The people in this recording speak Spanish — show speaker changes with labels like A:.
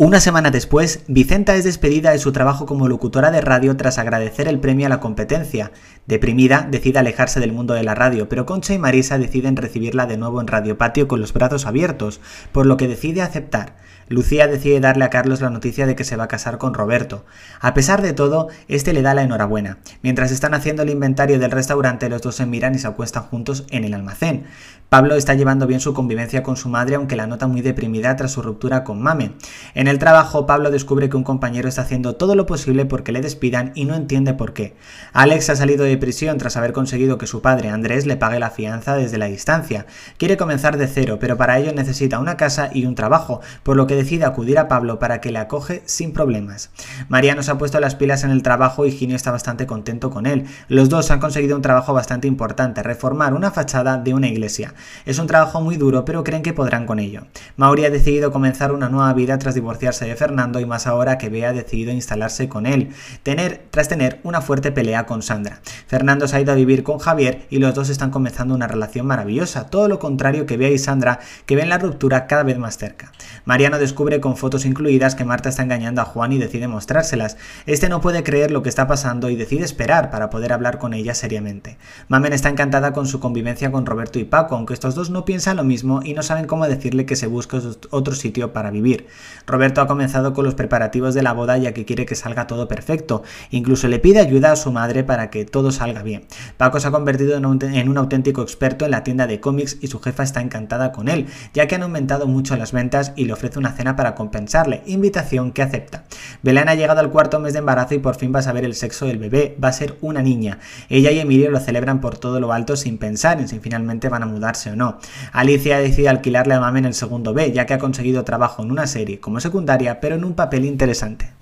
A: Una semana después, Vicenta es despedida de su trabajo como locutora de radio tras agradecer el premio a la competencia. Deprimida, decide alejarse del mundo de la radio, pero Concha y Marisa deciden recibirla de nuevo en Radio Patio con los brazos abiertos, por lo que decide aceptar. Lucía decide darle a Carlos la noticia de que se va a casar con Roberto. A pesar de todo, este le da la enhorabuena. Mientras están haciendo el inventario del restaurante, los dos se miran y se acuestan juntos en el almacén. Pablo está llevando bien su convivencia con su madre, aunque la nota muy deprimida tras su ruptura con Mame. En el trabajo, Pablo descubre que un compañero está haciendo todo lo posible porque le despidan y no entiende por qué. Alex ha salido de prisión tras haber conseguido que su padre, Andrés, le pague la fianza desde la distancia. Quiere comenzar de cero, pero para ello necesita una casa y un trabajo, por lo que decide acudir a Pablo para que le acoge sin problemas. Mariano se ha puesto las pilas en el trabajo y Ginio está bastante contento con él. Los dos han conseguido un trabajo bastante importante, reformar una fachada de una iglesia. Es un trabajo muy duro, pero creen que podrán con ello. Mauri ha decidido comenzar una nueva vida tras divorciarse de Fernando y más ahora que Bea ha decidido instalarse con él, tener, tras tener una fuerte pelea con Sandra. Fernando se ha ido a vivir con Javier y los dos están comenzando una relación maravillosa, todo lo contrario que Bea y Sandra, que ven la ruptura cada vez más cerca. Mariano descubre con fotos incluidas que Marta está engañando a Juan y decide mostrárselas. Este no puede creer lo que está pasando y decide esperar para poder hablar con ella seriamente. Mamen está encantada con su convivencia con Roberto y Paco, aunque estos dos no piensan lo mismo y no saben cómo decirle que se busque otro sitio para vivir. Roberto ha comenzado con los preparativos de la boda ya que quiere que salga todo perfecto. Incluso le pide ayuda a su madre para que todo salga bien. Paco se ha convertido en un, en un auténtico experto en la tienda de cómics y su jefa está encantada con él, ya que han aumentado mucho las ventas y le ofrece una cena para compensarle, invitación que acepta. Belén ha llegado al cuarto mes de embarazo y por fin va a saber el sexo del bebé, va a ser una niña. Ella y Emilio lo celebran por todo lo alto sin pensar en si finalmente van a mudarse o no. Alicia ha decidido alquilarle a Mame en el segundo B, ya que ha conseguido trabajo en una serie como secundaria, pero en un papel interesante.